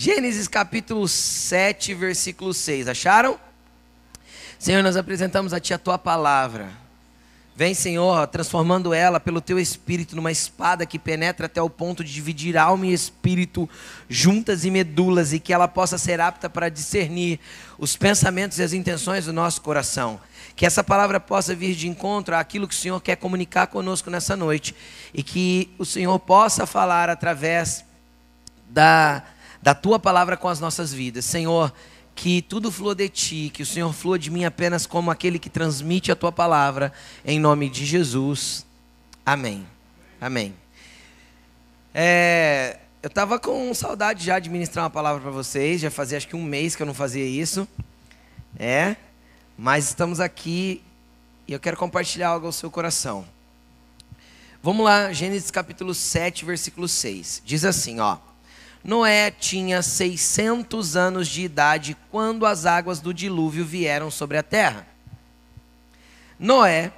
Gênesis capítulo 7, versículo 6. Acharam? Senhor, nós apresentamos a Ti a Tua palavra. Vem, Senhor, transformando ela pelo Teu Espírito numa espada que penetra até o ponto de dividir alma e espírito juntas e medulas e que ela possa ser apta para discernir os pensamentos e as intenções do nosso coração. Que essa palavra possa vir de encontro àquilo que o Senhor quer comunicar conosco nessa noite e que o Senhor possa falar através da da tua palavra com as nossas vidas. Senhor, que tudo flua de ti, que o Senhor flua de mim apenas como aquele que transmite a tua palavra, em nome de Jesus. Amém. Amém. É, eu estava com saudade já de ministrar uma palavra para vocês, já fazia acho que um mês que eu não fazia isso. É, mas estamos aqui e eu quero compartilhar algo ao seu coração. Vamos lá, Gênesis capítulo 7, versículo 6. Diz assim, ó: Noé tinha 600 anos de idade quando as águas do dilúvio vieram sobre a terra. Noé,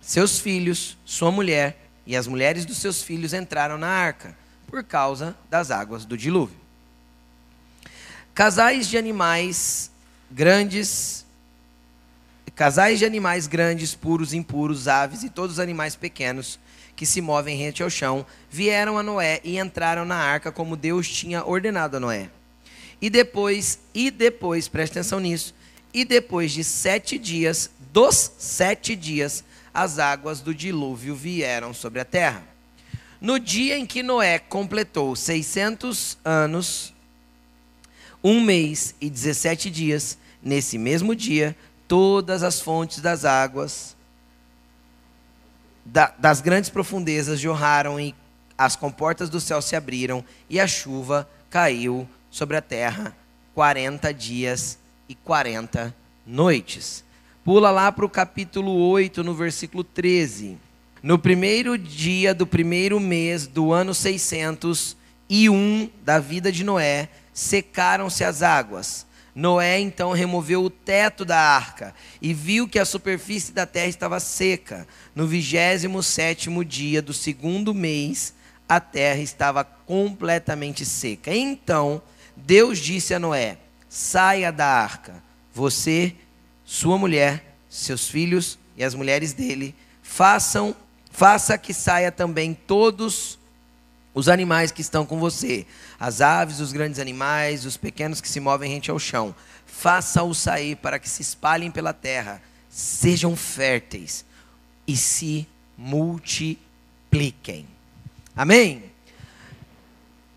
seus filhos, sua mulher e as mulheres dos seus filhos entraram na arca por causa das águas do dilúvio. Casais de animais grandes, casais de animais grandes, puros, impuros, aves e todos os animais pequenos que se movem rente ao chão, vieram a Noé e entraram na arca como Deus tinha ordenado a Noé. E depois, e depois, preste atenção nisso, e depois de sete dias, dos sete dias, as águas do dilúvio vieram sobre a terra. No dia em que Noé completou 600 anos, um mês e 17 dias, nesse mesmo dia, todas as fontes das águas da, das grandes profundezas jorraram e as comportas do céu se abriram e a chuva caiu sobre a terra 40 dias e 40 noites. Pula lá para o capítulo 8, no versículo 13. No primeiro dia do primeiro mês do ano 601 da vida de Noé, secaram-se as águas Noé então removeu o teto da arca e viu que a superfície da terra estava seca. No vigésimo sétimo dia do segundo mês, a terra estava completamente seca. Então Deus disse a Noé: Saia da arca, você, sua mulher, seus filhos e as mulheres dele, façam, faça que saia também todos os animais que estão com você, as aves, os grandes animais, os pequenos que se movem rente ao chão, faça-os sair para que se espalhem pela terra, sejam férteis e se multipliquem. Amém?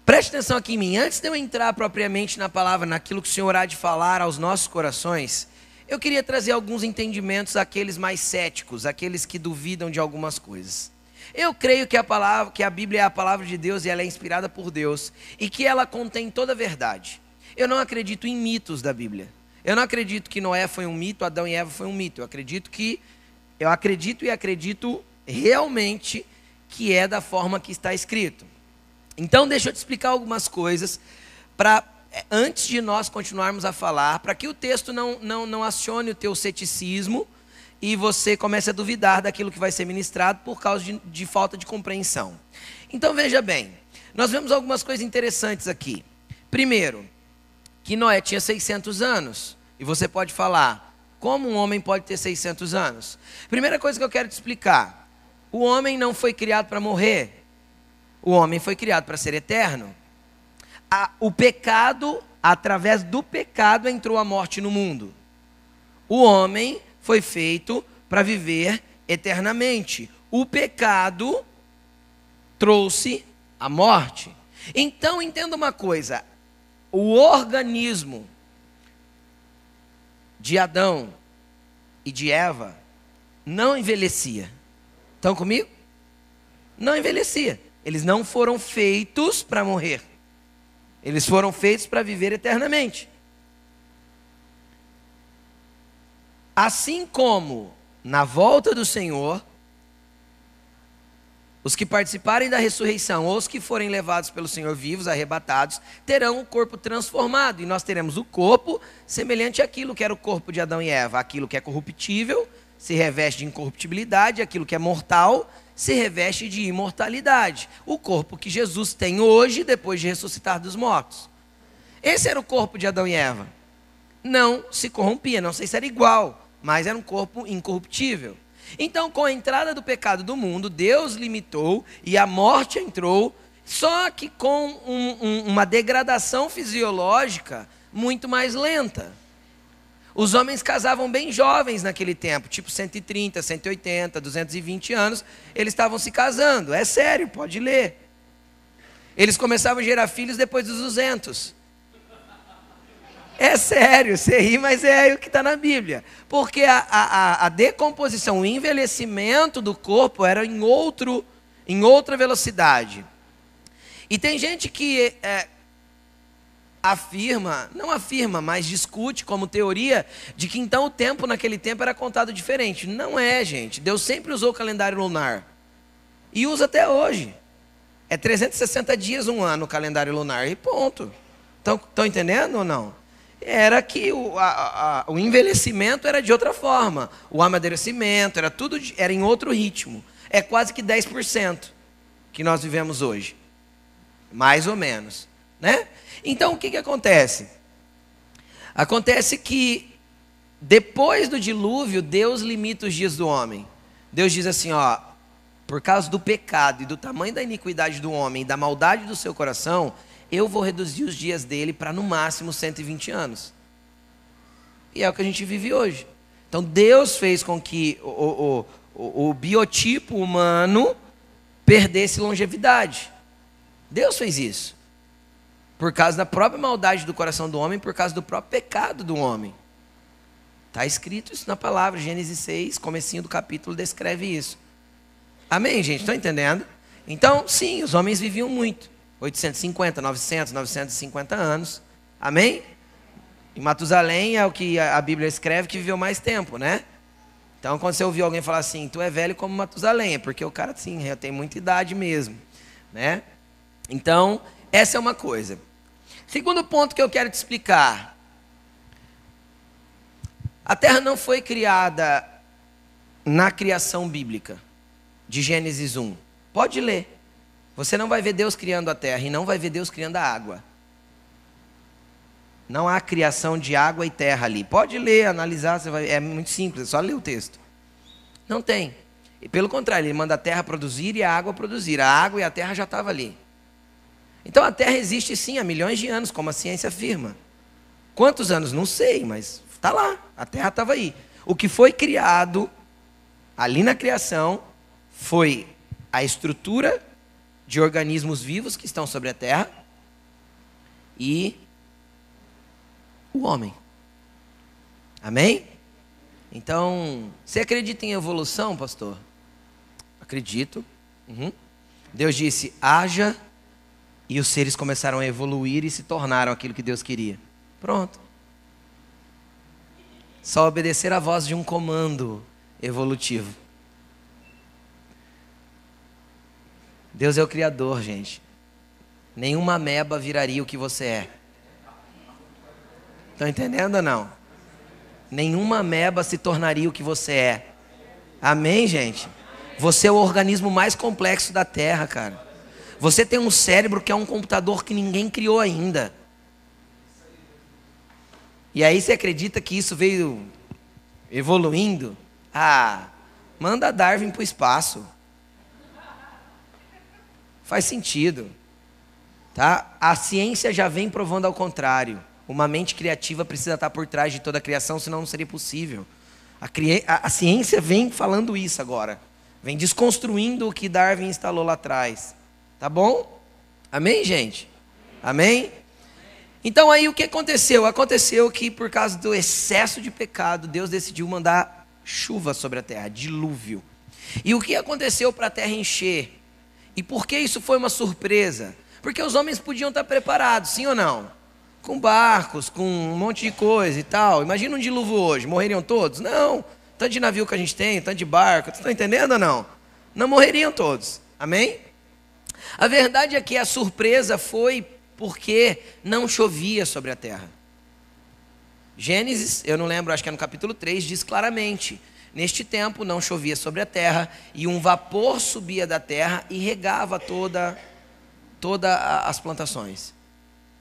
Preste atenção aqui em mim. Antes de eu entrar propriamente na palavra, naquilo que o Senhor há de falar aos nossos corações, eu queria trazer alguns entendimentos àqueles mais céticos, aqueles que duvidam de algumas coisas. Eu creio que a palavra, que a Bíblia é a palavra de Deus e ela é inspirada por Deus e que ela contém toda a verdade. Eu não acredito em mitos da Bíblia. Eu não acredito que Noé foi um mito, Adão e Eva foi um mito. Eu acredito que eu acredito e acredito realmente que é da forma que está escrito. Então, deixa eu te explicar algumas coisas para antes de nós continuarmos a falar, para que o texto não, não, não acione o teu ceticismo e você começa a duvidar daquilo que vai ser ministrado por causa de, de falta de compreensão. Então veja bem, nós vemos algumas coisas interessantes aqui. Primeiro, que Noé tinha 600 anos. E você pode falar, como um homem pode ter 600 anos? Primeira coisa que eu quero te explicar: o homem não foi criado para morrer, o homem foi criado para ser eterno. A, o pecado, através do pecado, entrou a morte no mundo. O homem foi feito para viver eternamente. O pecado trouxe a morte. Então entenda uma coisa: o organismo de Adão e de Eva não envelhecia. Estão comigo? Não envelhecia. Eles não foram feitos para morrer. Eles foram feitos para viver eternamente. Assim como na volta do Senhor, os que participarem da ressurreição ou os que forem levados pelo Senhor vivos, arrebatados, terão o corpo transformado. E nós teremos o corpo semelhante àquilo que era o corpo de Adão e Eva. Aquilo que é corruptível se reveste de incorruptibilidade, aquilo que é mortal se reveste de imortalidade. O corpo que Jesus tem hoje, depois de ressuscitar dos mortos. Esse era o corpo de Adão e Eva. Não se corrompia, não sei se era igual, mas era um corpo incorruptível. Então, com a entrada do pecado do mundo, Deus limitou e a morte entrou, só que com um, um, uma degradação fisiológica muito mais lenta. Os homens casavam bem jovens naquele tempo, tipo 130, 180, 220 anos, eles estavam se casando. É sério, pode ler. Eles começavam a gerar filhos depois dos 200. É sério, você ri, mas é o que está na Bíblia. Porque a, a, a, decomposição, o envelhecimento do corpo era em, outro, em outra velocidade. E tem gente que é, afirma, não afirma, mas discute como teoria de que então o tempo naquele tempo era contado diferente. Não é, gente. Deus sempre usou o calendário lunar. E usa até hoje. É 360 dias um ano o calendário lunar e ponto. Estão entendendo ou não? Era que o, a, a, o envelhecimento era de outra forma. O amadurecimento era tudo era em outro ritmo. É quase que 10% que nós vivemos hoje. Mais ou menos. Né? Então o que, que acontece? Acontece que depois do dilúvio, Deus limita os dias do homem. Deus diz assim: ó, por causa do pecado e do tamanho da iniquidade do homem da maldade do seu coração, eu vou reduzir os dias dele para no máximo 120 anos. E é o que a gente vive hoje. Então Deus fez com que o, o, o, o biotipo humano perdesse longevidade. Deus fez isso. Por causa da própria maldade do coração do homem, por causa do próprio pecado do homem. Está escrito isso na palavra, Gênesis 6, comecinho do capítulo descreve isso. Amém, gente? Estão entendendo? Então, sim, os homens viviam muito. 850, 900, 950 anos. Amém? E Matusalém é o que a Bíblia escreve que viveu mais tempo, né? Então, quando você ouvir alguém falar assim, tu é velho como Matusalém, é porque o cara, sim, tem muita idade mesmo, né? Então, essa é uma coisa. Segundo ponto que eu quero te explicar. A terra não foi criada na criação bíblica de Gênesis 1. Pode ler. Você não vai ver Deus criando a terra e não vai ver Deus criando a água. Não há criação de água e terra ali. Pode ler, analisar, vai, é muito simples, é só ler o texto. Não tem. E pelo contrário, ele manda a terra produzir e a água produzir. A água e a terra já estavam ali. Então a Terra existe sim há milhões de anos, como a ciência afirma. Quantos anos? Não sei, mas está lá. A Terra estava aí. O que foi criado ali na criação foi a estrutura de organismos vivos que estão sobre a Terra e o homem. Amém? Então, você acredita em evolução, pastor? Acredito. Uhum. Deus disse: haja e os seres começaram a evoluir e se tornaram aquilo que Deus queria. Pronto. Só obedecer a voz de um comando evolutivo. Deus é o Criador, gente. Nenhuma meba viraria o que você é. Estão entendendo ou não? Nenhuma meba se tornaria o que você é. Amém, gente? Você é o organismo mais complexo da Terra, cara. Você tem um cérebro que é um computador que ninguém criou ainda. E aí você acredita que isso veio evoluindo? Ah, manda Darwin para o espaço. Faz sentido. Tá? A ciência já vem provando ao contrário. Uma mente criativa precisa estar por trás de toda a criação, senão não seria possível. A, a, a ciência vem falando isso agora. Vem desconstruindo o que Darwin instalou lá atrás. Tá bom? Amém, gente? Amém? Então aí o que aconteceu? Aconteceu que por causa do excesso de pecado, Deus decidiu mandar chuva sobre a terra, dilúvio. E o que aconteceu para a terra encher? E por que isso foi uma surpresa? Porque os homens podiam estar preparados, sim ou não? Com barcos, com um monte de coisa e tal. Imagina um dilúvio hoje, morreriam todos? Não. Tanto de navio que a gente tem, tanto de barco, vocês estão entendendo ou não? Não morreriam todos. Amém? A verdade é que a surpresa foi porque não chovia sobre a terra. Gênesis, eu não lembro, acho que é no capítulo 3, diz claramente: Neste tempo não chovia sobre a terra, e um vapor subia da terra e regava toda, toda as plantações.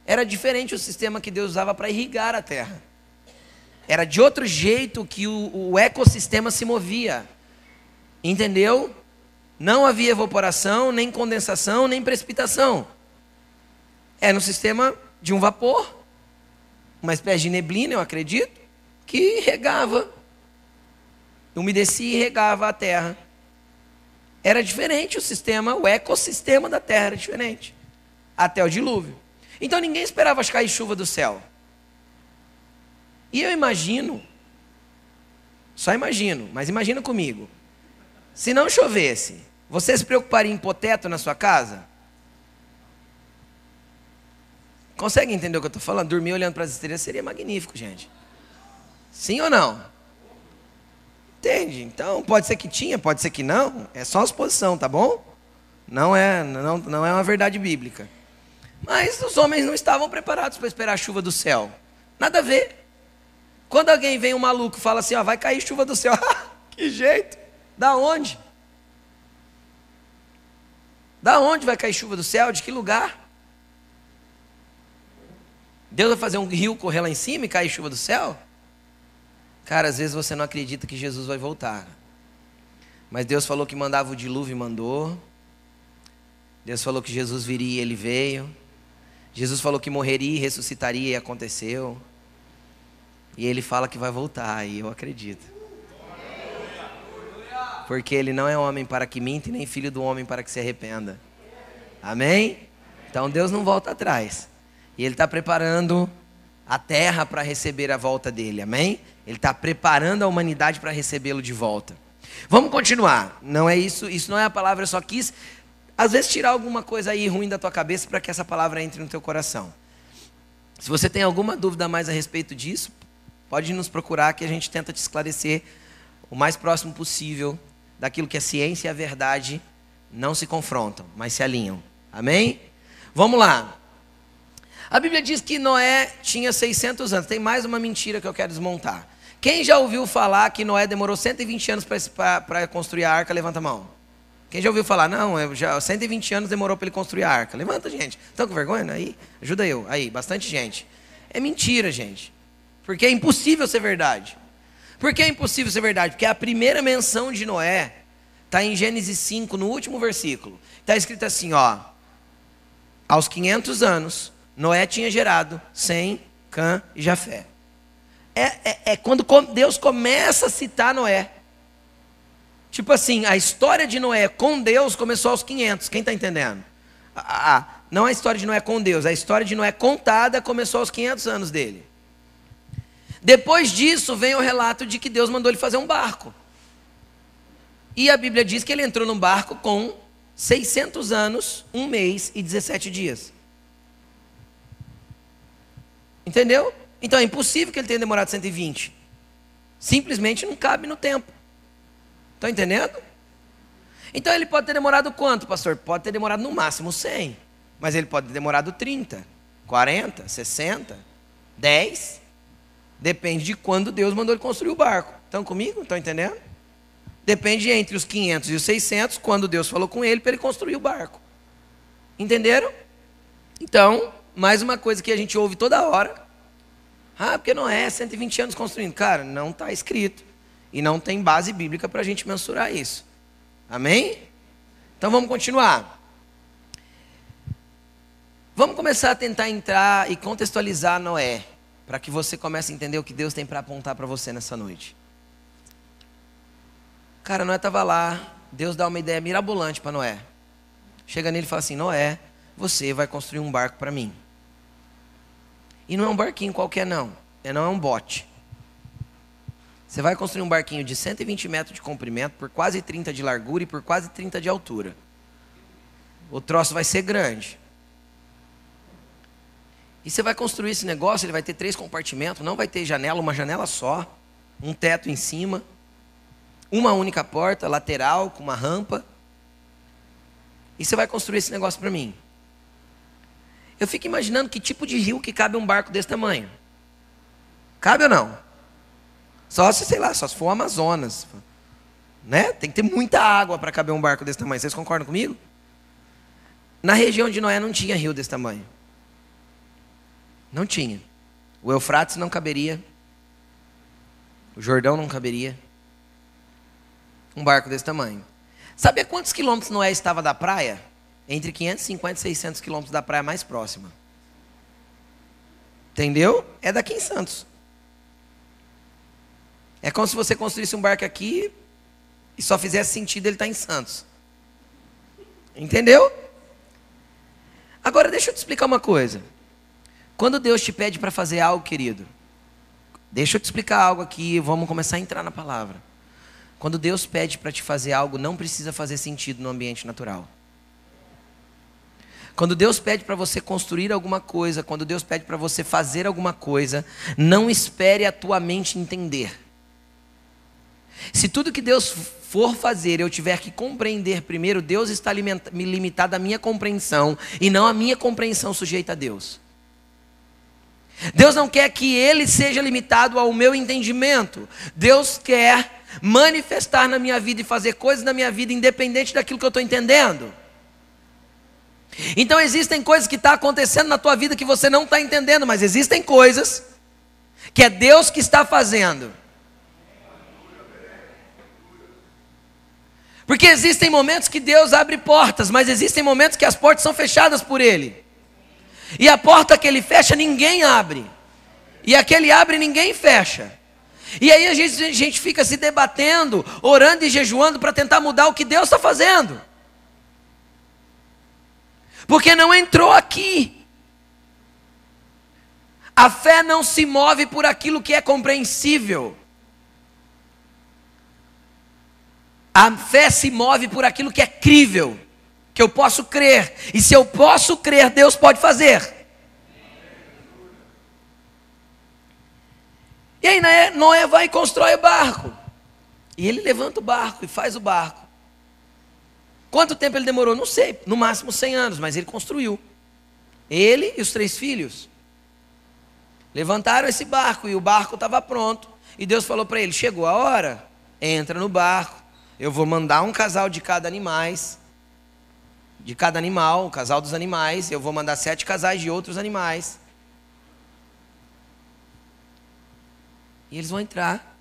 era diferente o sistema que Deus usava para irrigar a terra. Era de outro jeito que o, o ecossistema se movia. Entendeu? Não havia evaporação, nem condensação, nem precipitação. Era um sistema de um vapor, uma espécie de neblina, eu acredito, que regava, umedecia e regava a terra. Era diferente o sistema, o ecossistema da terra era diferente, até o dilúvio. Então ninguém esperava cair chuva do céu. E eu imagino, só imagino, mas imagina comigo. Se não chovesse, você se preocuparia em pôr na sua casa? Consegue entender o que eu estou falando? Dormir olhando para as estrelas seria magnífico, gente. Sim ou não? Entende? Então, pode ser que tinha, pode ser que não. É só suposição, tá bom? Não é, não, não é uma verdade bíblica. Mas os homens não estavam preparados para esperar a chuva do céu. Nada a ver. Quando alguém vem um maluco fala assim, ó, vai cair chuva do céu. que jeito? Da onde? Da onde vai cair chuva do céu? De que lugar? Deus vai fazer um rio correr lá em cima e cair chuva do céu? Cara, às vezes você não acredita que Jesus vai voltar. Mas Deus falou que mandava o dilúvio e mandou. Deus falou que Jesus viria e ele veio. Jesus falou que morreria e ressuscitaria e aconteceu. E ele fala que vai voltar e eu acredito. Porque ele não é homem para que minta e nem filho do homem para que se arrependa. Amém? Então Deus não volta atrás. E ele está preparando a terra para receber a volta dele. Amém? Ele está preparando a humanidade para recebê-lo de volta. Vamos continuar. Não é isso, isso não é a palavra, eu só quis às vezes tirar alguma coisa aí ruim da tua cabeça para que essa palavra entre no teu coração. Se você tem alguma dúvida mais a respeito disso, pode nos procurar que a gente tenta te esclarecer o mais próximo possível daquilo que a ciência e a verdade não se confrontam, mas se alinham. Amém? Vamos lá. A Bíblia diz que Noé tinha 600 anos. Tem mais uma mentira que eu quero desmontar. Quem já ouviu falar que Noé demorou 120 anos para construir a arca? Levanta a mão. Quem já ouviu falar? Não, já 120 anos demorou para ele construir a arca. Levanta, gente. Estão com vergonha? Aí, ajuda eu. Aí, bastante gente. É mentira, gente. Porque é impossível ser verdade. Por que é impossível ser verdade? Porque a primeira menção de Noé está em Gênesis 5, no último versículo. Está escrito assim, ó. Aos 500 anos, Noé tinha gerado Sem, Cã e Jafé. É, é, é quando Deus começa a citar Noé. Tipo assim, a história de Noé com Deus começou aos 500. Quem está entendendo? Não a história de Noé com Deus, a história de Noé contada começou aos 500 anos dele. Depois disso, vem o relato de que Deus mandou ele fazer um barco. E a Bíblia diz que ele entrou num barco com 600 anos, um mês e 17 dias. Entendeu? Então é impossível que ele tenha demorado 120. Simplesmente não cabe no tempo. Estão entendendo? Então ele pode ter demorado quanto, pastor? Pode ter demorado no máximo 100. Mas ele pode ter demorado 30, 40, 60, 10. Depende de quando Deus mandou ele construir o barco. Estão comigo? Estão entendendo? Depende entre os 500 e os 600, quando Deus falou com ele para ele construir o barco. Entenderam? Então, mais uma coisa que a gente ouve toda hora. Ah, porque não é 120 anos construindo. Cara, não está escrito. E não tem base bíblica para a gente mensurar isso. Amém? Então vamos continuar. Vamos começar a tentar entrar e contextualizar Noé, para que você comece a entender o que Deus tem para apontar para você nessa noite. Cara, Noé estava lá, Deus dá uma ideia mirabolante para Noé. Chega nele e fala assim: Noé, você vai construir um barco para mim. E não é um barquinho qualquer, não. É, não é um bote. Você vai construir um barquinho de 120 metros de comprimento, por quase 30 de largura e por quase 30 de altura. O troço vai ser grande. E você vai construir esse negócio, ele vai ter três compartimentos, não vai ter janela, uma janela só, um teto em cima, uma única porta lateral com uma rampa. E você vai construir esse negócio para mim. Eu fico imaginando que tipo de rio que cabe um barco desse tamanho. Cabe ou não? Só se, sei lá, só se for o Amazonas. Né? Tem que ter muita água para caber um barco desse tamanho. Vocês concordam comigo? Na região de Noé não tinha rio desse tamanho. Não tinha. O Eufrates não caberia. O Jordão não caberia. Um barco desse tamanho. Sabe a quantos quilômetros Noé estava da praia? Entre 550 e 600 quilômetros da praia mais próxima. Entendeu? É daqui em Santos. É como se você construísse um barco aqui e só fizesse sentido ele estar em Santos. Entendeu? Agora deixa eu te explicar uma coisa. Quando Deus te pede para fazer algo, querido, deixa eu te explicar algo aqui, vamos começar a entrar na palavra. Quando Deus pede para te fazer algo, não precisa fazer sentido no ambiente natural. Quando Deus pede para você construir alguma coisa, quando Deus pede para você fazer alguma coisa, não espere a tua mente entender. Se tudo que Deus for fazer eu tiver que compreender primeiro, Deus está limitado à minha compreensão e não à minha compreensão sujeita a Deus. Deus não quer que ele seja limitado ao meu entendimento. Deus quer manifestar na minha vida e fazer coisas na minha vida independente daquilo que eu estou entendendo. Então existem coisas que estão tá acontecendo na tua vida que você não está entendendo, mas existem coisas que é Deus que está fazendo. Porque existem momentos que Deus abre portas, mas existem momentos que as portas são fechadas por Ele. E a porta que Ele fecha, ninguém abre. E aquele abre, ninguém fecha. E aí a gente, a gente fica se debatendo, orando e jejuando para tentar mudar o que Deus está fazendo. Porque não entrou aqui. A fé não se move por aquilo que é compreensível. A fé se move por aquilo que é crível, que eu posso crer. E se eu posso crer, Deus pode fazer. E aí Noé, vai e constrói o barco. E ele levanta o barco e faz o barco. Quanto tempo ele demorou? Não sei, no máximo 100 anos, mas ele construiu. Ele e os três filhos. Levantaram esse barco e o barco estava pronto. E Deus falou para ele: chegou a hora, entra no barco. Eu vou mandar um casal de cada animais, de cada animal, o casal dos animais. Eu vou mandar sete casais de outros animais. E eles vão entrar.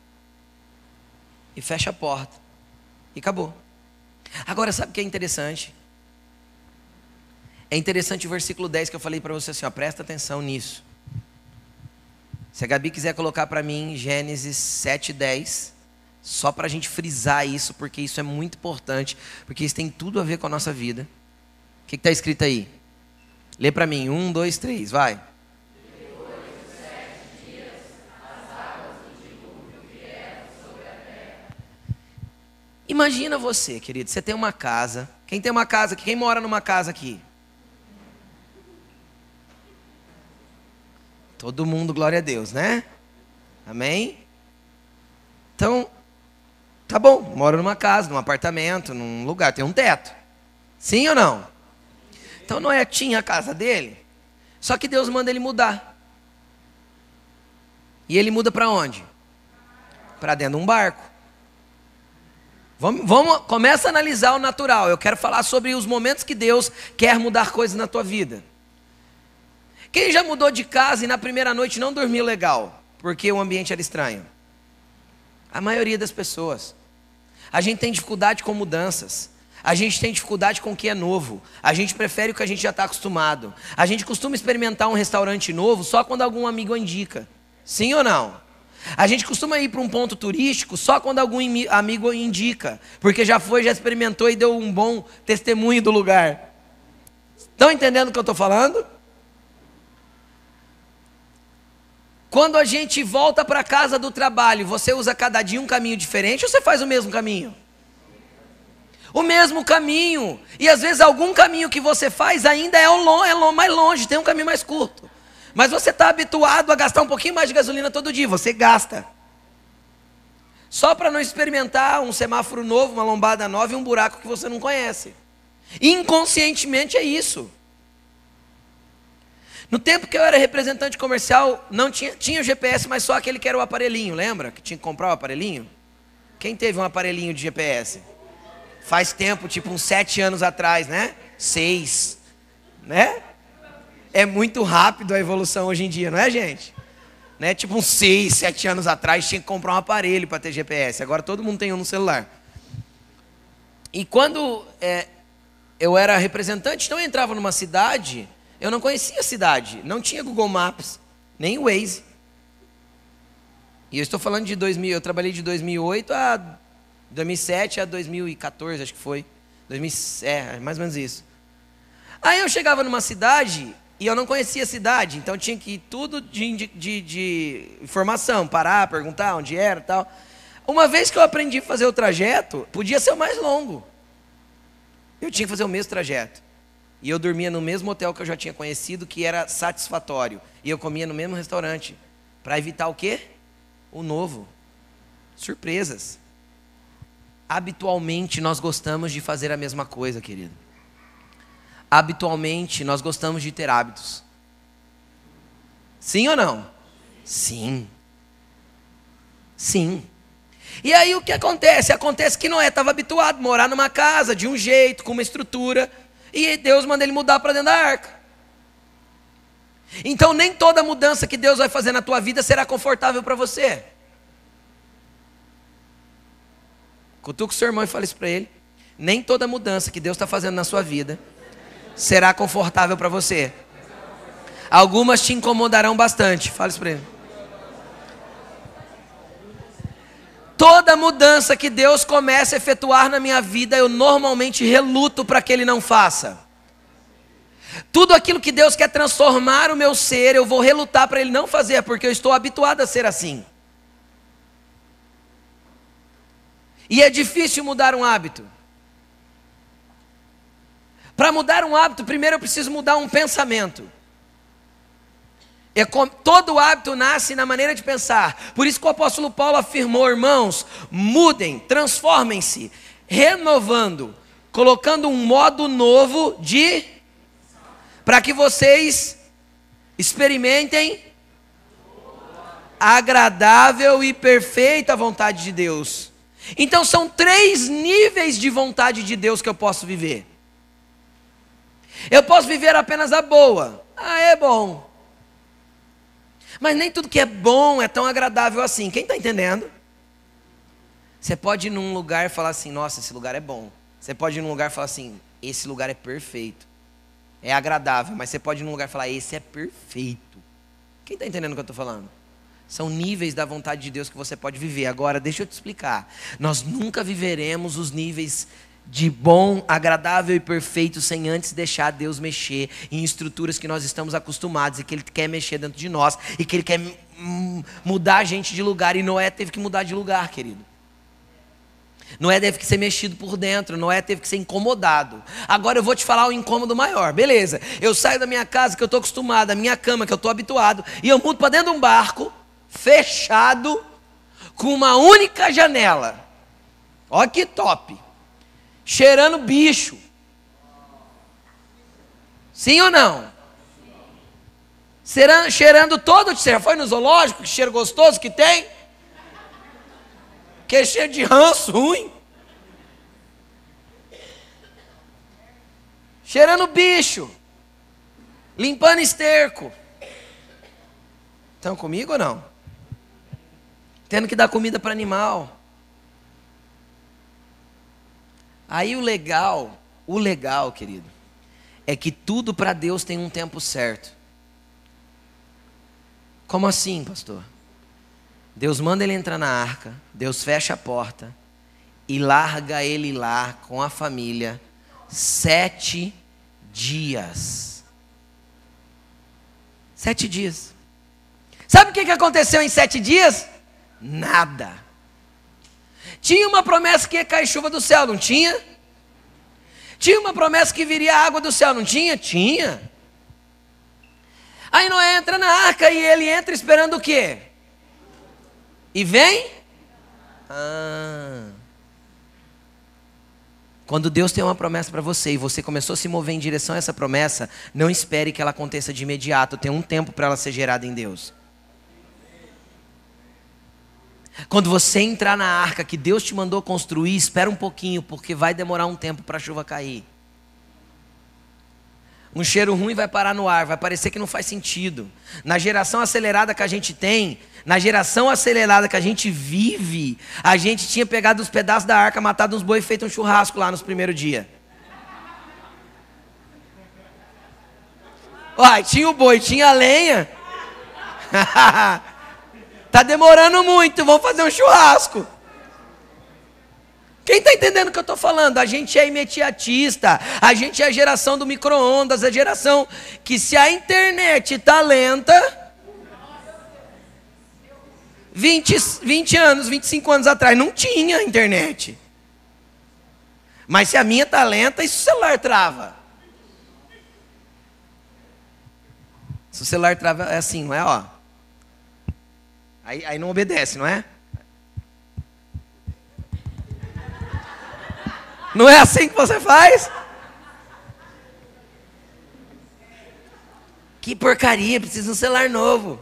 E fecha a porta. E acabou. Agora, sabe o que é interessante? É interessante o versículo 10 que eu falei para você assim, ó, presta atenção nisso. Se a Gabi quiser colocar para mim Gênesis 7,10, só para a gente frisar isso, porque isso é muito importante, porque isso tem tudo a ver com a nossa vida. O que está escrito aí? Lê para mim, um, dois, três, vai. Imagina você, querido, você tem uma casa. Quem tem uma casa aqui? Quem mora numa casa aqui? Todo mundo, glória a Deus, né? Amém? Então, tá bom, mora numa casa, num apartamento, num lugar, tem um teto. Sim ou não? Então Noé tinha a casa dele, só que Deus manda ele mudar. E ele muda para onde? Para dentro de um barco. Vamos, vamos, começa a analisar o natural. Eu quero falar sobre os momentos que Deus quer mudar coisas na tua vida. Quem já mudou de casa e na primeira noite não dormiu legal, porque o ambiente era estranho? A maioria das pessoas. A gente tem dificuldade com mudanças. A gente tem dificuldade com o que é novo. A gente prefere o que a gente já está acostumado. A gente costuma experimentar um restaurante novo só quando algum amigo indica. Sim ou não? A gente costuma ir para um ponto turístico só quando algum amigo indica, porque já foi, já experimentou e deu um bom testemunho do lugar. Estão entendendo o que eu estou falando? Quando a gente volta para casa do trabalho, você usa cada dia um caminho diferente ou você faz o mesmo caminho? O mesmo caminho. E às vezes algum caminho que você faz ainda é, o é mais longe, tem um caminho mais curto. Mas você está habituado a gastar um pouquinho mais de gasolina todo dia, você gasta. Só para não experimentar um semáforo novo, uma lombada nova e um buraco que você não conhece. Inconscientemente é isso. No tempo que eu era representante comercial, não tinha, tinha o GPS, mas só aquele que era o aparelhinho, lembra? Que tinha que comprar o aparelhinho? Quem teve um aparelhinho de GPS? Faz tempo, tipo uns sete anos atrás, né? Seis, né? É muito rápido a evolução hoje em dia, não é, gente? Né? Tipo uns 6, 7 anos atrás tinha que comprar um aparelho para ter GPS. Agora todo mundo tem um no celular. E quando é, eu era representante, então eu entrava numa cidade, eu não conhecia a cidade, não tinha Google Maps, nem Waze. E eu estou falando de 2000, eu trabalhei de 2008 a 2007 a 2014, acho que foi. 2000, é, mais ou menos isso. Aí eu chegava numa cidade e eu não conhecia a cidade, então tinha que ir tudo de, de, de informação, parar, perguntar onde era e tal. Uma vez que eu aprendi a fazer o trajeto, podia ser o mais longo. Eu tinha que fazer o mesmo trajeto. E eu dormia no mesmo hotel que eu já tinha conhecido, que era satisfatório. E eu comia no mesmo restaurante. Para evitar o quê? O novo. Surpresas. Habitualmente nós gostamos de fazer a mesma coisa, querido. Habitualmente nós gostamos de ter hábitos. Sim ou não? Sim. Sim. E aí o que acontece? Acontece que Noé estava habituado a morar numa casa de um jeito, com uma estrutura, e Deus manda ele mudar para dentro da arca. Então nem toda mudança que Deus vai fazer na tua vida será confortável para você. Cutuca o seu irmão e fala isso para ele. Nem toda mudança que Deus está fazendo na sua vida será confortável para você. Algumas te incomodarão bastante. Fala isso para ele. Toda mudança que Deus começa a efetuar na minha vida, eu normalmente reluto para que Ele não faça. Tudo aquilo que Deus quer transformar o meu ser, eu vou relutar para Ele não fazer, porque eu estou habituado a ser assim. E é difícil mudar um hábito. Para mudar um hábito, primeiro eu preciso mudar um pensamento. É como, todo hábito nasce na maneira de pensar. Por isso que o apóstolo Paulo afirmou, irmãos, mudem, transformem-se, renovando, colocando um modo novo de para que vocês experimentem a agradável e perfeita vontade de Deus. Então são três níveis de vontade de Deus que eu posso viver. Eu posso viver apenas a boa. Ah, é bom. Mas nem tudo que é bom é tão agradável assim. Quem está entendendo? Você pode ir num lugar e falar assim: nossa, esse lugar é bom. Você pode ir num lugar e falar assim: esse lugar é perfeito. É agradável. Mas você pode ir num lugar e falar: esse é perfeito. Quem está entendendo o que eu estou falando? São níveis da vontade de Deus que você pode viver. Agora, deixa eu te explicar. Nós nunca viveremos os níveis de bom, agradável e perfeito sem antes deixar Deus mexer em estruturas que nós estamos acostumados e que Ele quer mexer dentro de nós e que Ele quer mudar a gente de lugar. E Noé teve que mudar de lugar, querido. Noé teve que ser mexido por dentro, Noé teve que ser incomodado. Agora eu vou te falar o um incômodo maior, beleza? Eu saio da minha casa que eu estou acostumado, da minha cama que eu estou habituado, e eu mudo para dentro de um barco, fechado, com uma única janela. Olha que top cheirando bicho. Sim ou não? Cheirando, cheirando todo. Você já foi no zoológico? Que cheiro gostoso que tem? Que cheiro de ranço ruim. Cheirando bicho. Limpando esterco. Estão comigo ou não? Tendo que dar comida para animal. Aí o legal, o legal, querido, é que tudo para Deus tem um tempo certo. Como assim, pastor? Deus manda ele entrar na arca, Deus fecha a porta e larga ele lá com a família sete dias. Sete dias. Sabe o que aconteceu em sete dias? Nada. Tinha uma promessa que ia cair chuva do céu, não tinha? Tinha uma promessa que viria água do céu, não tinha? Tinha. Aí Noé entra na arca e ele entra esperando o quê? E vem? Ah. Quando Deus tem uma promessa para você e você começou a se mover em direção a essa promessa, não espere que ela aconteça de imediato, tem um tempo para ela ser gerada em Deus. Quando você entrar na arca que Deus te mandou construir, espera um pouquinho, porque vai demorar um tempo para a chuva cair. Um cheiro ruim vai parar no ar, vai parecer que não faz sentido. Na geração acelerada que a gente tem, na geração acelerada que a gente vive, a gente tinha pegado os pedaços da arca, matado uns boi e feito um churrasco lá nos primeiros dias. Uai, tinha o boi, tinha a lenha. tá demorando muito, vamos fazer um churrasco. Quem está entendendo o que eu estou falando? A gente é imediatista, a gente é a geração do micro-ondas, a geração que se a internet está lenta. 20, 20 anos, 25 anos atrás não tinha internet. Mas se a minha está lenta, se o celular trava? Se o celular trava, é assim, não é? Ó. Aí, aí não obedece, não é? Não é assim que você faz? Que porcaria, precisa de um celular novo.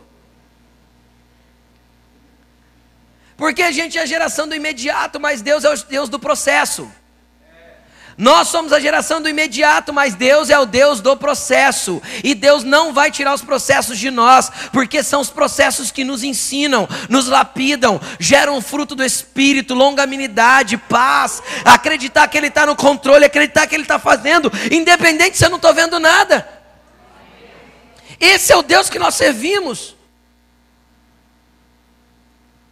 Porque a gente é a geração do imediato, mas Deus é o Deus do processo. Nós somos a geração do imediato, mas Deus é o Deus do processo. E Deus não vai tirar os processos de nós, porque são os processos que nos ensinam, nos lapidam, geram fruto do Espírito, longanimidade, paz, acreditar que Ele está no controle, acreditar que Ele está fazendo, independente se eu não estou vendo nada. Esse é o Deus que nós servimos.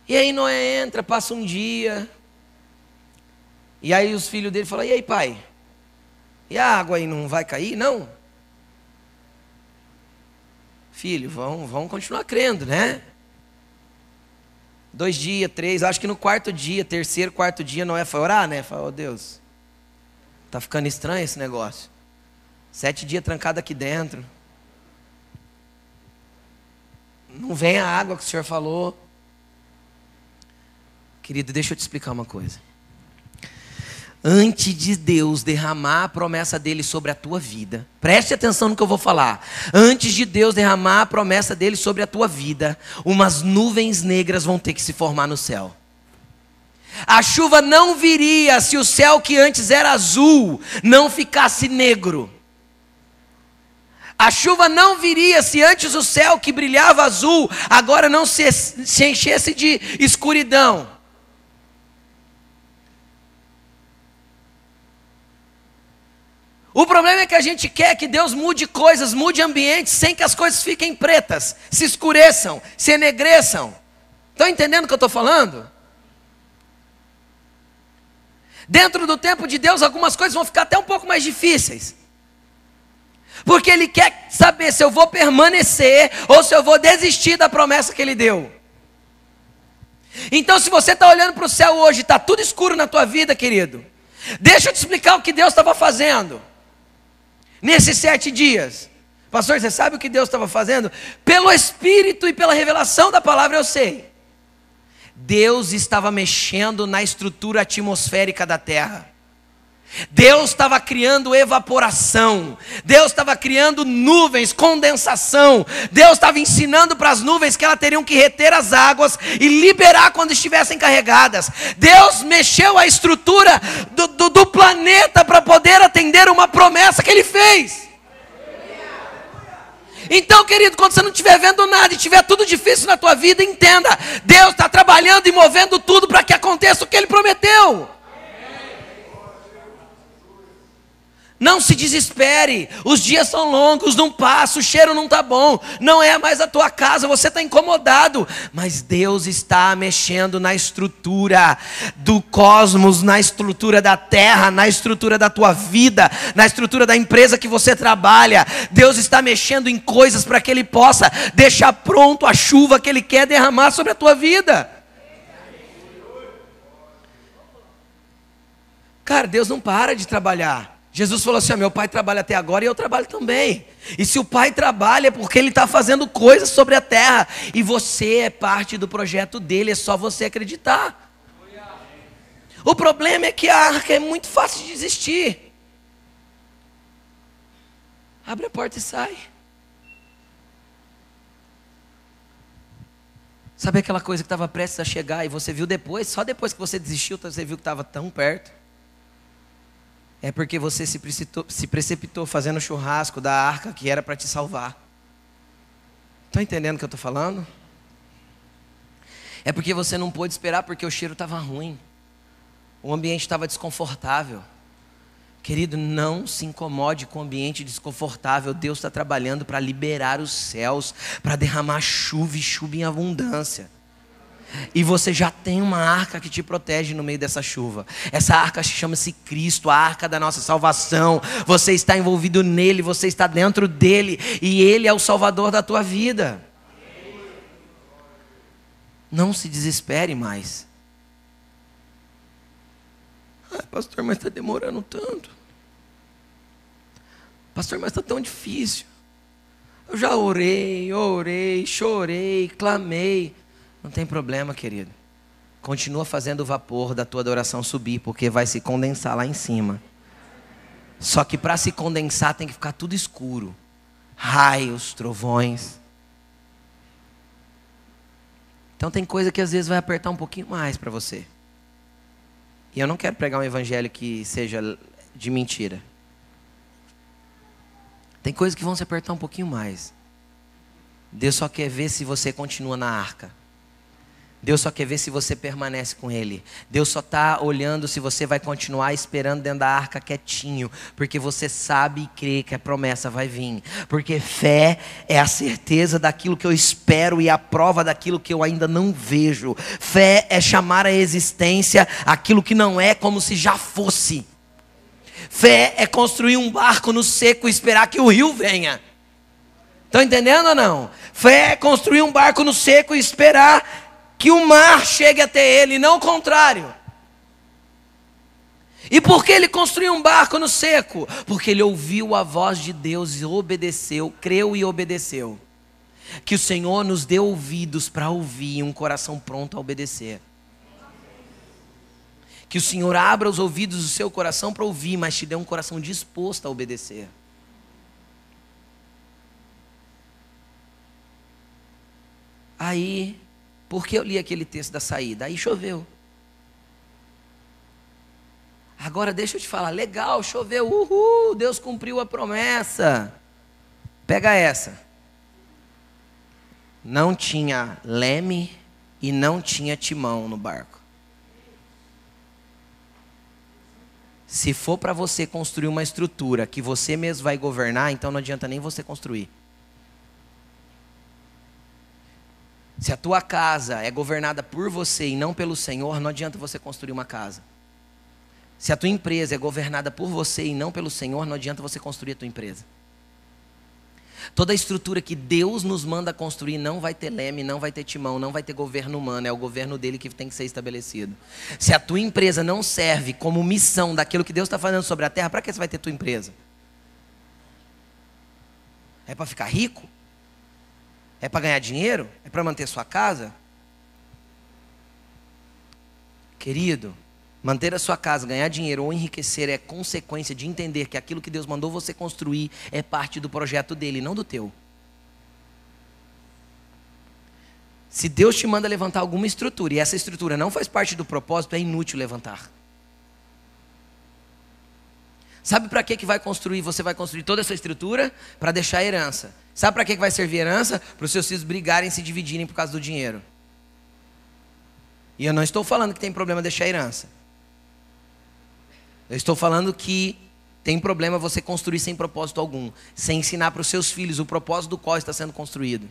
E aí Noé entra, passa um dia, e aí os filhos dele falam: E aí, pai? E a água aí não vai cair? Não. Filho, vão, vão continuar crendo, né? Dois dias, três, acho que no quarto dia, terceiro, quarto dia, Noé foi orar, né? Falou, oh, Deus, tá ficando estranho esse negócio. Sete dias trancado aqui dentro. Não vem a água que o senhor falou. Querido, deixa eu te explicar uma coisa antes de Deus derramar a promessa dele sobre a tua vida, preste atenção no que eu vou falar. Antes de Deus derramar a promessa dele sobre a tua vida, umas nuvens negras vão ter que se formar no céu. A chuva não viria se o céu que antes era azul não ficasse negro. A chuva não viria se antes o céu que brilhava azul agora não se, se enchesse de escuridão. O problema é que a gente quer que Deus mude coisas, mude ambientes, sem que as coisas fiquem pretas, se escureçam, se enegreçam. Estão entendendo o que eu estou falando? Dentro do tempo de Deus, algumas coisas vão ficar até um pouco mais difíceis. Porque Ele quer saber se eu vou permanecer ou se eu vou desistir da promessa que Ele deu. Então, se você está olhando para o céu hoje, está tudo escuro na tua vida, querido. Deixa eu te explicar o que Deus estava fazendo nesses sete dias. Pastor, você sabe o que Deus estava fazendo? Pelo Espírito e pela revelação da palavra eu sei. Deus estava mexendo na estrutura atmosférica da terra. Deus estava criando evaporação, Deus estava criando nuvens, condensação, Deus estava ensinando para as nuvens que elas teriam que reter as águas e liberar quando estivessem carregadas. Deus mexeu a estrutura do, do, do planeta para poder atender uma promessa que Ele fez. Então, querido, quando você não estiver vendo nada e estiver tudo difícil na tua vida, entenda: Deus está trabalhando e movendo tudo para que aconteça o que Ele prometeu. Não se desespere, os dias são longos, não passa, o cheiro não está bom, não é mais a tua casa, você está incomodado, mas Deus está mexendo na estrutura do cosmos, na estrutura da terra, na estrutura da tua vida, na estrutura da empresa que você trabalha. Deus está mexendo em coisas para que Ele possa deixar pronto a chuva que Ele quer derramar sobre a tua vida. Cara, Deus não para de trabalhar. Jesus falou assim: meu pai trabalha até agora e eu trabalho também. E se o pai trabalha é porque ele está fazendo coisas sobre a terra. E você é parte do projeto dele, é só você acreditar. O problema é que a arca é muito fácil de desistir. Abre a porta e sai. Sabe aquela coisa que estava prestes a chegar e você viu depois, só depois que você desistiu, você viu que estava tão perto? É porque você se precipitou, se precipitou fazendo churrasco da arca que era para te salvar. Estão entendendo o que eu estou falando? É porque você não pôde esperar porque o cheiro estava ruim, o ambiente estava desconfortável. Querido, não se incomode com o ambiente desconfortável. Deus está trabalhando para liberar os céus, para derramar chuva e chuva em abundância. E você já tem uma arca que te protege no meio dessa chuva. Essa arca chama-se Cristo, a arca da nossa salvação. Você está envolvido nele, você está dentro dele, e ele é o salvador da tua vida. Não se desespere mais. Ah, pastor, mas está demorando tanto. Pastor, mas está tão difícil. Eu já orei, orei, chorei, clamei. Não tem problema, querido. Continua fazendo o vapor da tua adoração subir, porque vai se condensar lá em cima. Só que para se condensar tem que ficar tudo escuro raios, trovões. Então tem coisa que às vezes vai apertar um pouquinho mais para você. E eu não quero pregar um evangelho que seja de mentira. Tem coisas que vão se apertar um pouquinho mais. Deus só quer ver se você continua na arca. Deus só quer ver se você permanece com Ele. Deus só está olhando se você vai continuar esperando dentro da arca quietinho, porque você sabe e crê que a promessa vai vir. Porque fé é a certeza daquilo que eu espero e a prova daquilo que eu ainda não vejo. Fé é chamar a existência aquilo que não é como se já fosse. Fé é construir um barco no seco e esperar que o rio venha. Estão entendendo ou não? Fé é construir um barco no seco e esperar que o mar chegue até ele, não o contrário. E por que ele construiu um barco no seco? Porque ele ouviu a voz de Deus e obedeceu, creu e obedeceu. Que o Senhor nos dê ouvidos para ouvir e um coração pronto a obedecer. Que o Senhor abra os ouvidos do seu coração para ouvir, mas te dê um coração disposto a obedecer. Aí porque eu li aquele texto da saída, aí choveu. Agora deixa eu te falar, legal, choveu, uhul, Deus cumpriu a promessa. Pega essa. Não tinha leme e não tinha timão no barco. Se for para você construir uma estrutura que você mesmo vai governar, então não adianta nem você construir. Se a tua casa é governada por você e não pelo Senhor, não adianta você construir uma casa. Se a tua empresa é governada por você e não pelo Senhor, não adianta você construir a tua empresa. Toda a estrutura que Deus nos manda construir não vai ter leme, não vai ter timão, não vai ter governo humano, é o governo dele que tem que ser estabelecido. Se a tua empresa não serve como missão daquilo que Deus está fazendo sobre a terra, para que você vai ter tua empresa? É para ficar rico? É para ganhar dinheiro? É para manter sua casa? Querido, manter a sua casa, ganhar dinheiro ou enriquecer é consequência de entender que aquilo que Deus mandou você construir é parte do projeto dele, não do teu. Se Deus te manda levantar alguma estrutura e essa estrutura não faz parte do propósito, é inútil levantar. Sabe para que, que vai construir? Você vai construir toda essa estrutura para deixar herança. Sabe para que, vai servir herança? Para os seus filhos brigarem e se dividirem por causa do dinheiro. E eu não estou falando que tem problema deixar herança. Eu estou falando que tem problema você construir sem propósito algum, sem ensinar para os seus filhos o propósito do qual está sendo construído.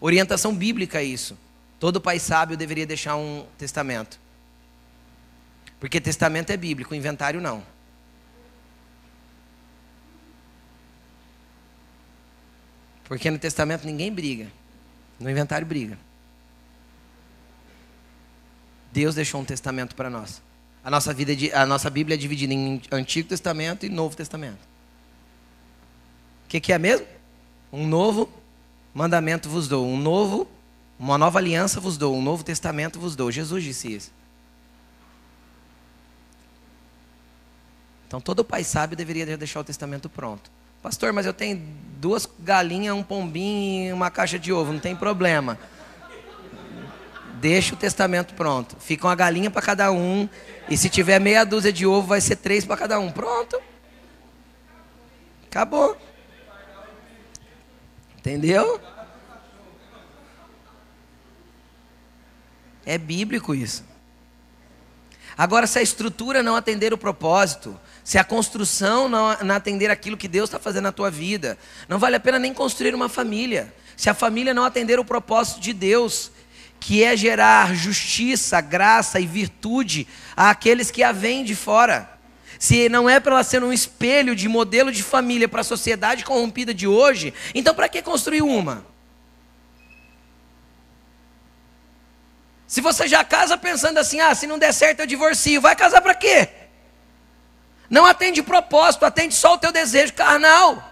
Orientação bíblica é isso. Todo pai sábio deveria deixar um testamento. Porque testamento é bíblico, inventário não. Porque no testamento ninguém briga. No inventário briga. Deus deixou um testamento para nós. A nossa, vida, é a nossa Bíblia é dividida em Antigo Testamento e Novo Testamento. O que, que é mesmo? Um novo mandamento vos dou. Um novo, uma nova aliança vos dou. Um novo testamento vos dou. Jesus disse isso. Então todo pai sábio deveria deixar o testamento pronto. Pastor, mas eu tenho duas galinhas, um pombinho e uma caixa de ovo, não tem problema. Deixa o testamento pronto. Fica uma galinha para cada um. E se tiver meia dúzia de ovo, vai ser três para cada um. Pronto. Acabou. Entendeu? É bíblico isso. Agora, se a estrutura não atender o propósito, se a construção não, não atender aquilo que Deus está fazendo na tua vida, não vale a pena nem construir uma família. Se a família não atender o propósito de Deus, que é gerar justiça, graça e virtude àqueles que a vêm de fora. Se não é para ela ser um espelho de modelo de família para a sociedade corrompida de hoje, então para que construir uma? Se você já casa pensando assim, ah, se não der certo eu divorcio, vai casar para quê? Não atende propósito, atende só o teu desejo carnal.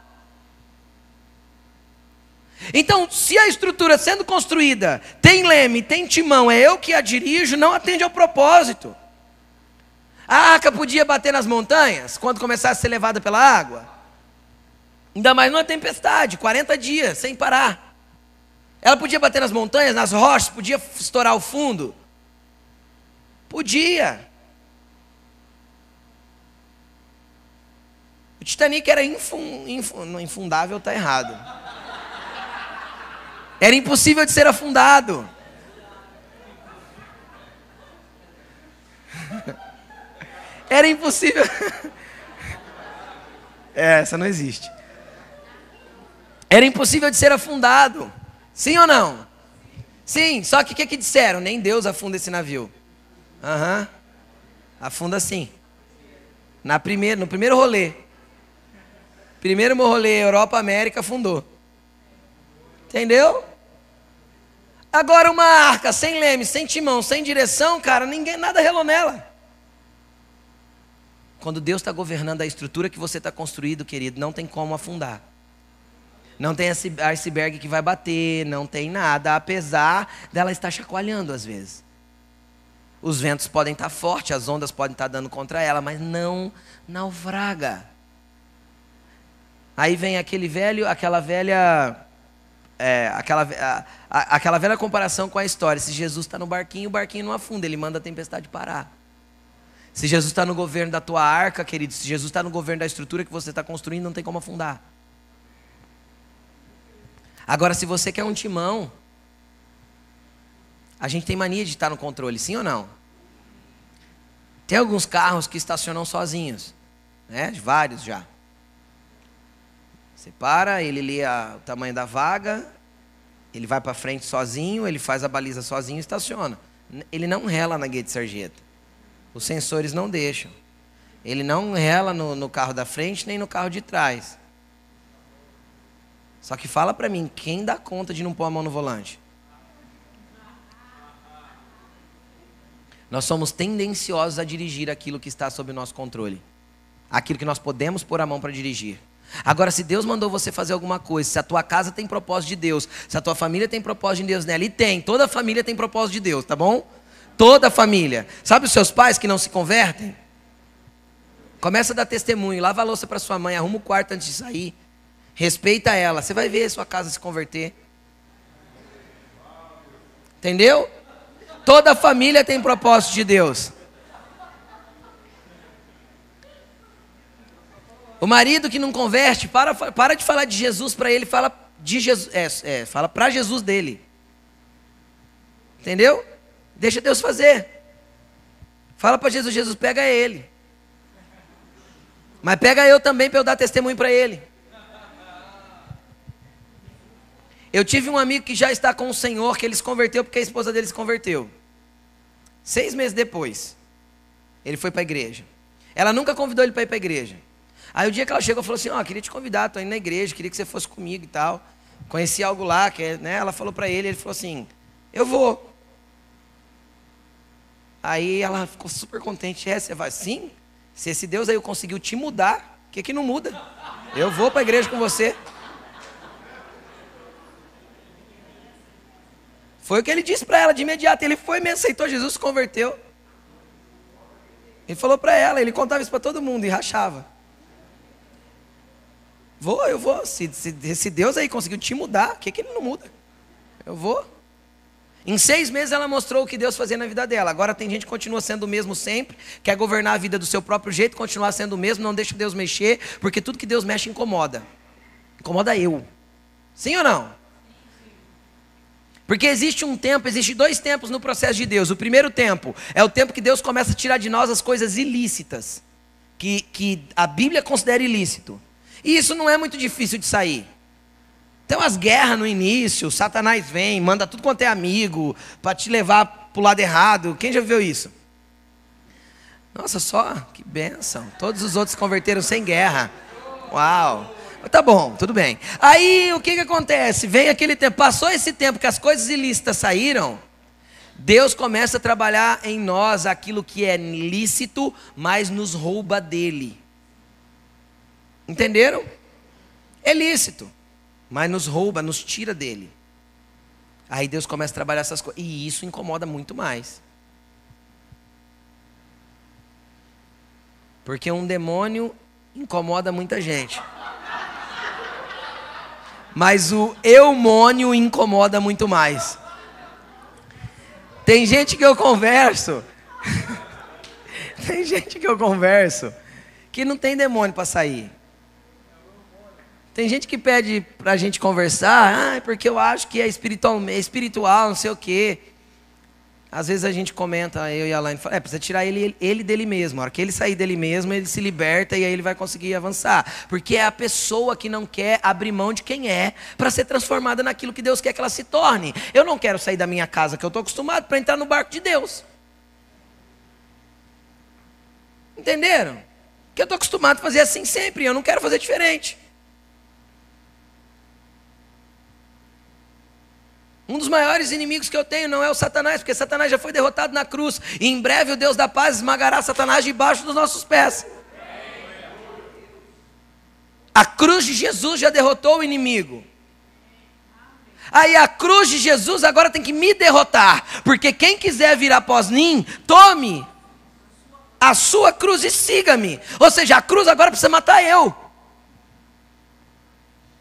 Então, se a estrutura sendo construída tem leme, tem timão, é eu que a dirijo, não atende ao propósito. A arca podia bater nas montanhas quando começasse a ser levada pela água? Ainda mais numa tempestade, 40 dias, sem parar. Ela podia bater nas montanhas, nas rochas, podia estourar o fundo? Podia. O Titanic era infun, infun, infundável, está errado. Era impossível de ser afundado. Era impossível. É, essa não existe. Era impossível de ser afundado. Sim ou não? Sim, só que o que, que disseram? Nem Deus afunda esse navio. Aham. Uhum. Afunda sim. Na primeira, no primeiro rolê. Primeiro rolê, Europa, América, afundou. Entendeu? Agora uma arca sem leme, sem timão, sem direção, cara, ninguém nada relou nela. Quando Deus está governando a estrutura que você está construído, querido, não tem como afundar. Não tem iceberg que vai bater, não tem nada, apesar dela estar chacoalhando às vezes. Os ventos podem estar fortes, as ondas podem estar dando contra ela, mas não naufraga. Aí vem aquele velho, aquela velha é, aquela, a, a, aquela velha comparação com a história. Se Jesus está no barquinho, o barquinho não afunda, ele manda a tempestade parar. Se Jesus está no governo da tua arca, querido, se Jesus está no governo da estrutura que você está construindo, não tem como afundar. Agora, se você quer um timão, a gente tem mania de estar no controle, sim ou não? Tem alguns carros que estacionam sozinhos, né? Vários já. Você para, ele lê a, o tamanho da vaga, ele vai para frente sozinho, ele faz a baliza sozinho e estaciona. Ele não rela na guia de sarjeta. Os sensores não deixam. Ele não rela no, no carro da frente nem no carro de trás. Só que fala para mim, quem dá conta de não pôr a mão no volante? Nós somos tendenciosos a dirigir aquilo que está sob nosso controle. Aquilo que nós podemos pôr a mão para dirigir. Agora, se Deus mandou você fazer alguma coisa, se a tua casa tem propósito de Deus, se a tua família tem propósito de Deus nela, e tem, toda família tem propósito de Deus, tá bom? Toda família. Sabe os seus pais que não se convertem? Começa a dar testemunho, lava a louça para sua mãe, arruma o quarto antes de sair, respeita ela, você vai ver a sua casa se converter. Entendeu? Toda família tem propósito de Deus. O marido que não converte, para, para de falar de Jesus para ele, fala de Jesus, é, é, fala para Jesus dele. Entendeu? Deixa Deus fazer. Fala para Jesus, Jesus pega ele. Mas pega eu também para eu dar testemunho para ele. Eu tive um amigo que já está com o Senhor, que ele se converteu porque a esposa dele se converteu. Seis meses depois, ele foi para a igreja. Ela nunca convidou ele para ir para a igreja. Aí o dia que ela chegou, falou assim: Ó, oh, queria te convidar, tô indo na igreja, queria que você fosse comigo e tal. Conheci algo lá, que né, ela falou para ele, ele falou assim: Eu vou. Aí ela ficou super contente. É, você vai? Sim. Se esse Deus aí conseguiu te mudar, o que, que não muda? Eu vou para a igreja com você. Foi o que ele disse para ela de imediato. Ele foi mesmo, aceitou Jesus, se converteu. Ele falou para ela, ele contava isso para todo mundo e rachava. Vou, eu vou. Se, se, se Deus aí conseguiu te mudar, o que, que ele não muda? Eu vou. Em seis meses ela mostrou o que Deus fazia na vida dela. Agora tem gente que continua sendo o mesmo sempre, quer governar a vida do seu próprio jeito, continuar sendo o mesmo, não deixa Deus mexer, porque tudo que Deus mexe incomoda. Incomoda eu. Sim ou não? Porque existe um tempo, existe dois tempos no processo de Deus. O primeiro tempo é o tempo que Deus começa a tirar de nós as coisas ilícitas, que, que a Bíblia considera ilícito. E isso não é muito difícil de sair. Tem umas guerras no início, Satanás vem, manda tudo quanto é amigo, para te levar para o lado errado. Quem já viu isso? Nossa, só, que benção. Todos os outros se converteram sem guerra. Uau. Tá bom, tudo bem. Aí o que, que acontece? Vem aquele tempo, passou esse tempo que as coisas ilícitas saíram, Deus começa a trabalhar em nós aquilo que é lícito, mas nos rouba dele. Entenderam? É lícito mas nos rouba, nos tira dele. Aí Deus começa a trabalhar essas coisas. E isso incomoda muito mais. Porque um demônio incomoda muita gente. Mas o eumônio incomoda muito mais. Tem gente que eu converso. tem gente que eu converso que não tem demônio para sair. Tem gente que pede para a gente conversar, ah, porque eu acho que é espiritual, é espiritual, não sei o quê. Às vezes a gente comenta, eu e a Alain, fala, é, precisa tirar ele, ele dele mesmo. A hora que ele sair dele mesmo, ele se liberta e aí ele vai conseguir avançar. Porque é a pessoa que não quer abrir mão de quem é para ser transformada naquilo que Deus quer que ela se torne. Eu não quero sair da minha casa que eu estou acostumado para entrar no barco de Deus. Entenderam? Que eu estou acostumado a fazer assim sempre, eu não quero fazer diferente. Um dos maiores inimigos que eu tenho não é o Satanás, porque Satanás já foi derrotado na cruz. E em breve o Deus da paz esmagará Satanás debaixo dos nossos pés. A cruz de Jesus já derrotou o inimigo. Aí a cruz de Jesus agora tem que me derrotar. Porque quem quiser vir após mim, tome a sua cruz e siga-me. Ou seja, a cruz agora precisa matar eu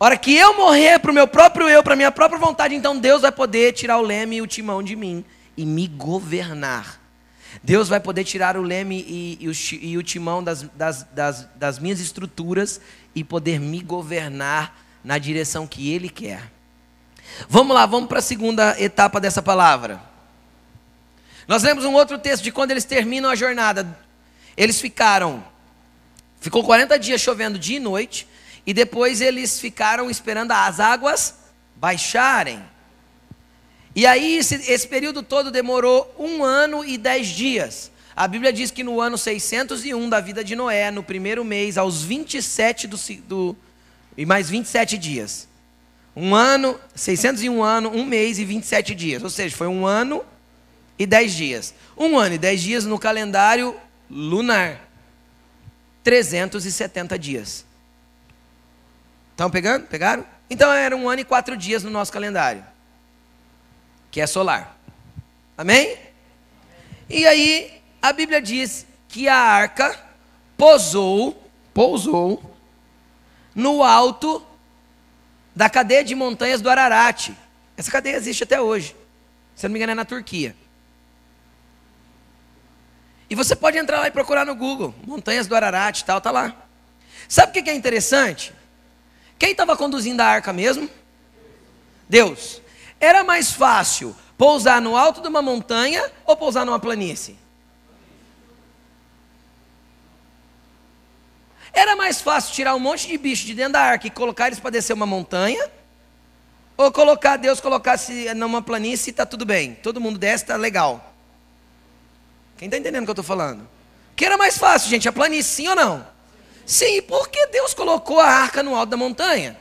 hora que eu morrer para o meu próprio eu, para minha própria vontade, então Deus vai poder tirar o leme e o timão de mim e me governar. Deus vai poder tirar o leme e, e, o, e o, timão das, das, das, das minhas estruturas e poder me governar na direção que Ele quer. Vamos lá, vamos para a segunda etapa dessa palavra. Nós lemos um outro texto de quando eles terminam a jornada. Eles ficaram, ficou 40 dias chovendo dia e noite, e depois eles ficaram esperando as águas baixarem. E aí, esse, esse, período todo demorou um ano e dez dias. A Bíblia diz que no ano 601 da vida de Noé, no primeiro mês, aos 27 do, do e mais 27 dias. Um ano, 601 ano, um mês e 27 dias. Ou seja, foi um ano e 10 dias. Um ano e 10 dias no calendário lunar. 370 dias. Estão pegando? Pegaram? Então era um ano e quatro dias no nosso calendário, que é solar. Amém? E aí a Bíblia diz que a arca pousou, pousou no alto da cadeia de montanhas do Ararat. Essa cadeia existe até hoje. Se não me engano, é na Turquia. E você pode entrar lá e procurar no Google, montanhas do Ararat e tal, tá lá. Sabe o que é interessante? Quem estava conduzindo a arca mesmo? Deus. Era mais fácil pousar no alto de uma montanha ou pousar numa planície? Era mais fácil tirar um monte de bicho de dentro da arca e colocar eles para descer uma montanha? Ou colocar, Deus colocasse numa planície e está tudo bem? Todo mundo desce, está legal. Quem está entendendo o que eu estou falando? O que era mais fácil, gente? A planície, sim ou não? Sim, por que Deus colocou a arca no alto da montanha?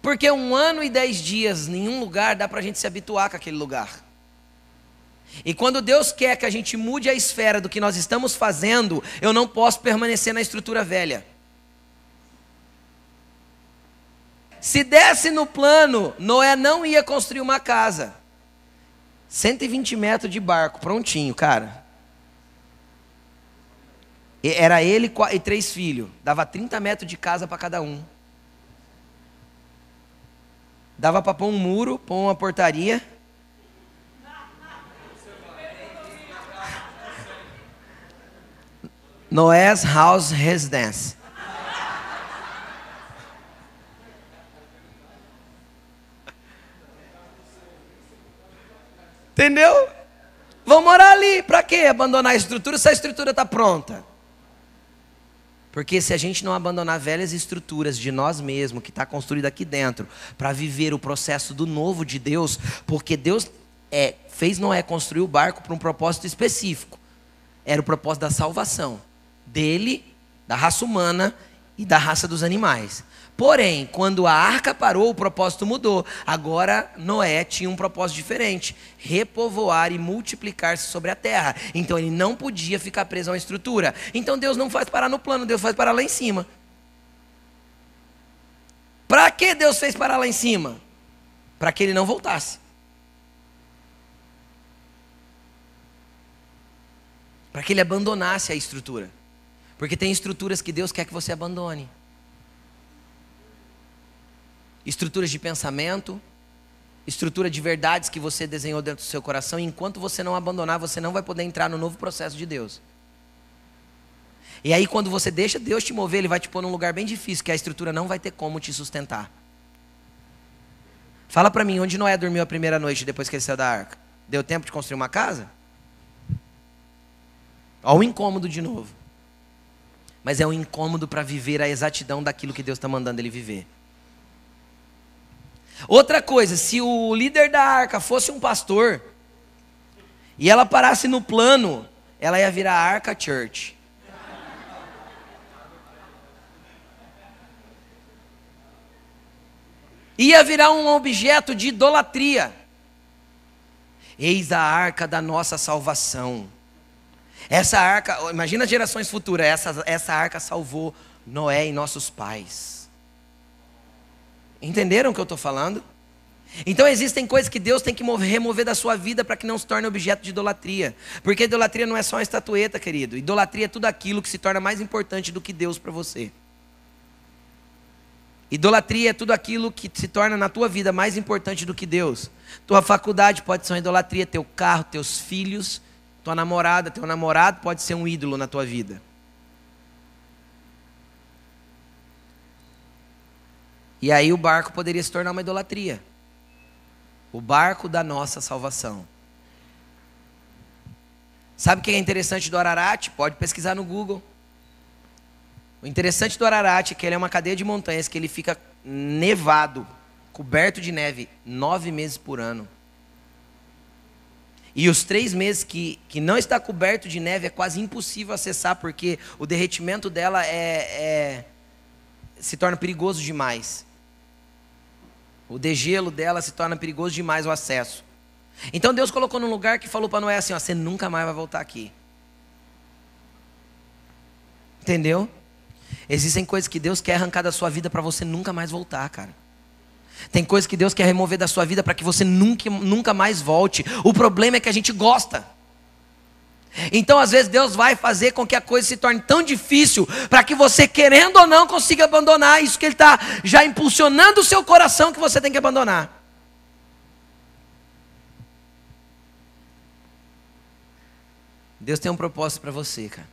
Porque um ano e dez dias, nenhum lugar, dá para a gente se habituar com aquele lugar. E quando Deus quer que a gente mude a esfera do que nós estamos fazendo, eu não posso permanecer na estrutura velha. Se desse no plano, Noé não ia construir uma casa. 120 metros de barco, prontinho, cara. Era ele e três filhos. Dava 30 metros de casa para cada um. Dava para pôr um muro, pôr uma portaria. Noé's House Residence. Entendeu? Vão morar ali. Para quê? Abandonar a estrutura se a estrutura está pronta. Porque se a gente não abandonar velhas estruturas de nós mesmos, que está construída aqui dentro, para viver o processo do novo de Deus, porque Deus é, fez Noé construir o barco para um propósito específico. Era o propósito da salvação dele, da raça humana e da raça dos animais. Porém, quando a arca parou, o propósito mudou. Agora Noé tinha um propósito diferente: repovoar e multiplicar-se sobre a terra. Então ele não podia ficar preso a uma estrutura. Então Deus não faz parar no plano, Deus faz parar lá em cima. Para que Deus fez parar lá em cima? Para que ele não voltasse. Para que ele abandonasse a estrutura. Porque tem estruturas que Deus quer que você abandone estruturas de pensamento, estrutura de verdades que você desenhou dentro do seu coração, e enquanto você não abandonar, você não vai poder entrar no novo processo de Deus. E aí, quando você deixa Deus te mover, Ele vai te pôr num lugar bem difícil, que a estrutura não vai ter como te sustentar. Fala para mim, onde Noé dormiu a primeira noite depois que ele saiu da arca? Deu tempo de construir uma casa? Olha o incômodo de novo. Mas é um incômodo para viver a exatidão daquilo que Deus está mandando ele viver. Outra coisa, se o líder da arca fosse um pastor e ela parasse no plano, ela ia virar Arca Church. Ia virar um objeto de idolatria. Eis a arca da nossa salvação. Essa arca, imagina gerações futuras, essa, essa arca salvou Noé e nossos pais. Entenderam o que eu estou falando? Então existem coisas que Deus tem que remover da sua vida para que não se torne objeto de idolatria. Porque idolatria não é só uma estatueta, querido. Idolatria é tudo aquilo que se torna mais importante do que Deus para você. Idolatria é tudo aquilo que se torna na tua vida mais importante do que Deus. Tua faculdade pode ser uma idolatria, teu carro, teus filhos, tua namorada, teu namorado pode ser um ídolo na tua vida. E aí o barco poderia se tornar uma idolatria. O barco da nossa salvação. Sabe o que é interessante do Ararat? Pode pesquisar no Google. O interessante do Ararat é que ele é uma cadeia de montanhas que ele fica nevado, coberto de neve, nove meses por ano. E os três meses que, que não está coberto de neve é quase impossível acessar, porque o derretimento dela é, é se torna perigoso demais. O degelo dela se torna perigoso demais o acesso. Então Deus colocou num lugar que falou para Noé assim: ó, você nunca mais vai voltar aqui. Entendeu? Existem coisas que Deus quer arrancar da sua vida para você nunca mais voltar, cara. Tem coisas que Deus quer remover da sua vida para que você nunca, nunca mais volte. O problema é que a gente gosta. Então, às vezes, Deus vai fazer com que a coisa se torne tão difícil para que você, querendo ou não, consiga abandonar isso que Ele está já impulsionando o seu coração que você tem que abandonar. Deus tem um propósito para você, cara.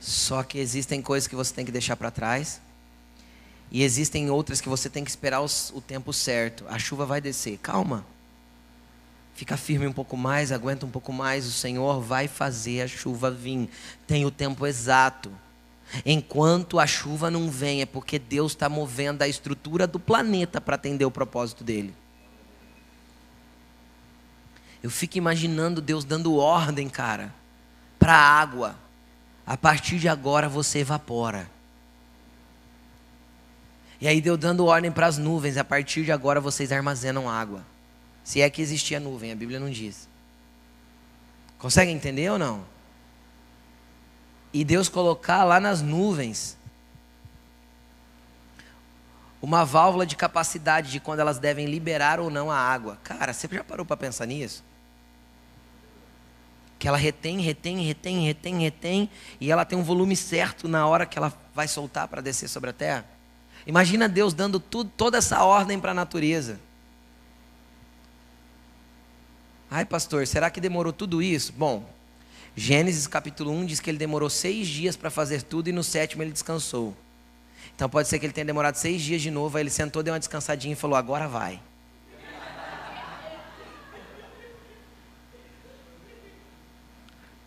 Só que existem coisas que você tem que deixar para trás. E existem outras que você tem que esperar o tempo certo. A chuva vai descer. Calma. Fica firme um pouco mais, aguenta um pouco mais. O Senhor vai fazer a chuva vir. Tem o tempo exato. Enquanto a chuva não vem, é porque Deus está movendo a estrutura do planeta para atender o propósito dele. Eu fico imaginando Deus dando ordem, cara, para a água. A partir de agora você evapora. E aí Deus dando ordem para as nuvens. A partir de agora vocês armazenam água. Se é que existia nuvem, a Bíblia não diz. Consegue entender ou não? E Deus colocar lá nas nuvens uma válvula de capacidade de quando elas devem liberar ou não a água. Cara, você já parou para pensar nisso? Que ela retém, retém, retém, retém, retém, e ela tem um volume certo na hora que ela vai soltar para descer sobre a terra. Imagina Deus dando tudo, toda essa ordem para a natureza. Ai, pastor, será que demorou tudo isso? Bom, Gênesis capítulo 1 diz que ele demorou seis dias para fazer tudo e no sétimo ele descansou. Então pode ser que ele tenha demorado seis dias de novo, aí ele sentou, deu uma descansadinha e falou: agora vai.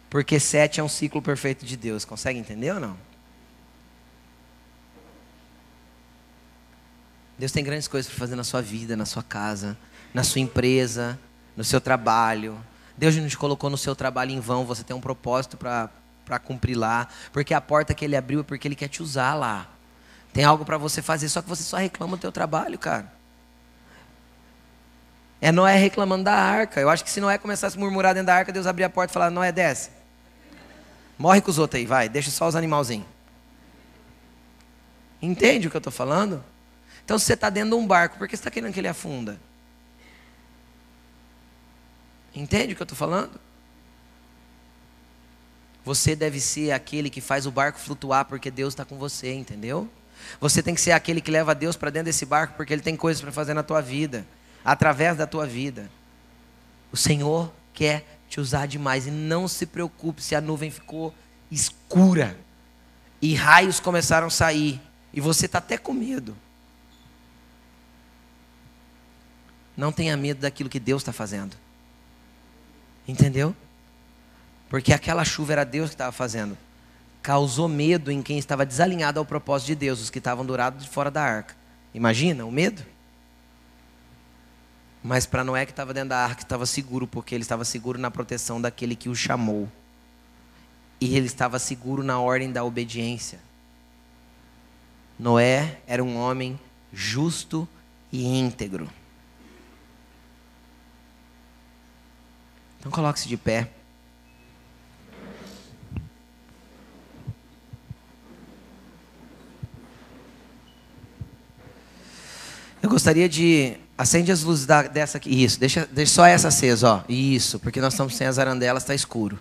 Porque sete é um ciclo perfeito de Deus. Consegue entender ou não? Deus tem grandes coisas para fazer na sua vida, na sua casa, na sua empresa, no seu trabalho. Deus não te colocou no seu trabalho em vão, você tem um propósito para cumprir lá. Porque a porta que Ele abriu é porque Ele quer te usar lá. Tem algo para você fazer, só que você só reclama do teu trabalho, cara. É Noé reclamando da arca. Eu acho que se Noé começasse a murmurar dentro da arca, Deus abria a porta e falava: Noé, desce. Morre com os outros aí, vai. Deixa só os animalzinhos. Entende o que eu estou falando? Então, se você está dentro de um barco, por que você está querendo que ele afunda? Entende o que eu estou falando? Você deve ser aquele que faz o barco flutuar porque Deus está com você, entendeu? Você tem que ser aquele que leva Deus para dentro desse barco porque Ele tem coisas para fazer na tua vida, através da tua vida. O Senhor quer te usar demais e não se preocupe se a nuvem ficou escura e raios começaram a sair e você está até com medo. Não tenha medo daquilo que Deus está fazendo. Entendeu? Porque aquela chuva era Deus que estava fazendo. Causou medo em quem estava desalinhado ao propósito de Deus, os que estavam dourados de fora da arca. Imagina o medo? Mas para Noé que estava dentro da arca, estava seguro, porque ele estava seguro na proteção daquele que o chamou. E ele estava seguro na ordem da obediência. Noé era um homem justo e íntegro. Então coloque-se de pé. Eu gostaria de. Acende as luzes da, dessa aqui. Isso, deixa, deixa só essa acesa, ó. Isso, porque nós estamos sem as arandelas, está escuro.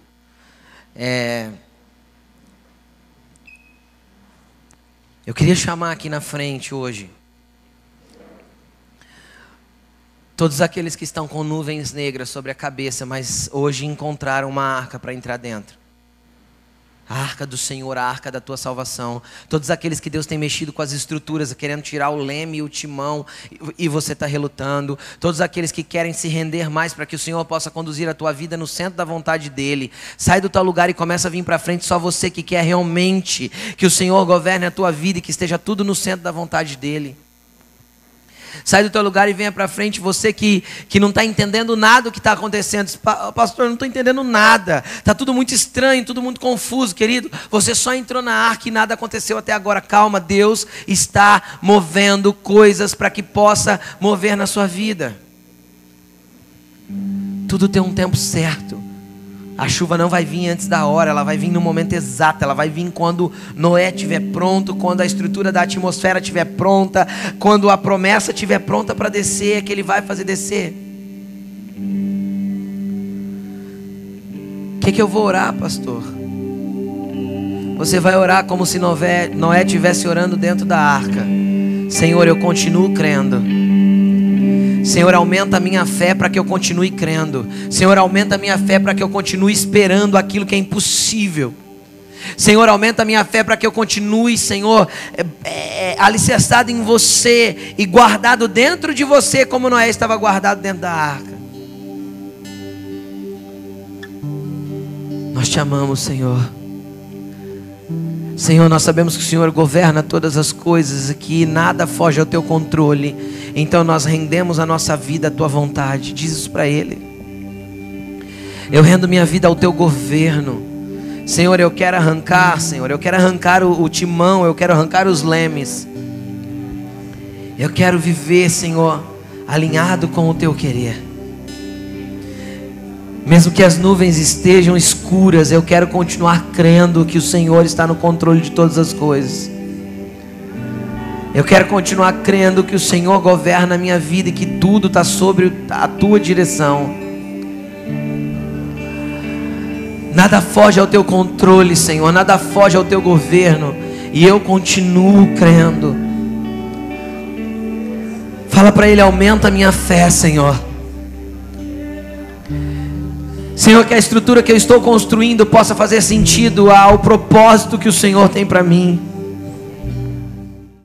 É... Eu queria chamar aqui na frente hoje Todos aqueles que estão com nuvens negras sobre a cabeça, mas hoje encontraram uma arca para entrar dentro. A arca do Senhor, a arca da tua salvação. Todos aqueles que Deus tem mexido com as estruturas, querendo tirar o leme e o timão, e você está relutando. Todos aqueles que querem se render mais para que o Senhor possa conduzir a tua vida no centro da vontade dEle. Sai do teu lugar e começa a vir para frente. Só você que quer realmente que o Senhor governe a tua vida e que esteja tudo no centro da vontade dEle. Sai do teu lugar e venha para frente. Você que, que não está entendendo nada do que está acontecendo. Pastor, não estou entendendo nada. Está tudo muito estranho, tudo muito confuso, querido. Você só entrou na arca e nada aconteceu até agora. Calma, Deus está movendo coisas para que possa mover na sua vida. Tudo tem um tempo certo. A chuva não vai vir antes da hora, ela vai vir no momento exato, ela vai vir quando Noé estiver pronto, quando a estrutura da atmosfera estiver pronta, quando a promessa estiver pronta para descer, é que ele vai fazer descer. O que, que eu vou orar, pastor? Você vai orar como se Noé estivesse orando dentro da arca. Senhor, eu continuo crendo Senhor, aumenta a minha fé para que eu continue crendo. Senhor, aumenta a minha fé para que eu continue esperando aquilo que é impossível. Senhor, aumenta a minha fé para que eu continue, Senhor, é, é, alicerçado em você e guardado dentro de você, como Noé estava guardado dentro da arca. Nós te amamos, Senhor. Senhor, nós sabemos que o Senhor governa todas as coisas e que nada foge ao teu controle. Então nós rendemos a nossa vida à tua vontade. Diz isso para Ele. Eu rendo minha vida ao teu governo. Senhor, eu quero arrancar, Senhor, eu quero arrancar o, o timão, eu quero arrancar os lemes. Eu quero viver, Senhor, alinhado com o teu querer. Mesmo que as nuvens estejam escuras, eu quero continuar crendo que o Senhor está no controle de todas as coisas. Eu quero continuar crendo que o Senhor governa a minha vida e que tudo está sobre a tua direção. Nada foge ao teu controle, Senhor, nada foge ao teu governo. E eu continuo crendo. Fala para Ele: aumenta a minha fé, Senhor. Senhor, que a estrutura que eu estou construindo possa fazer sentido ao propósito que o Senhor tem para mim.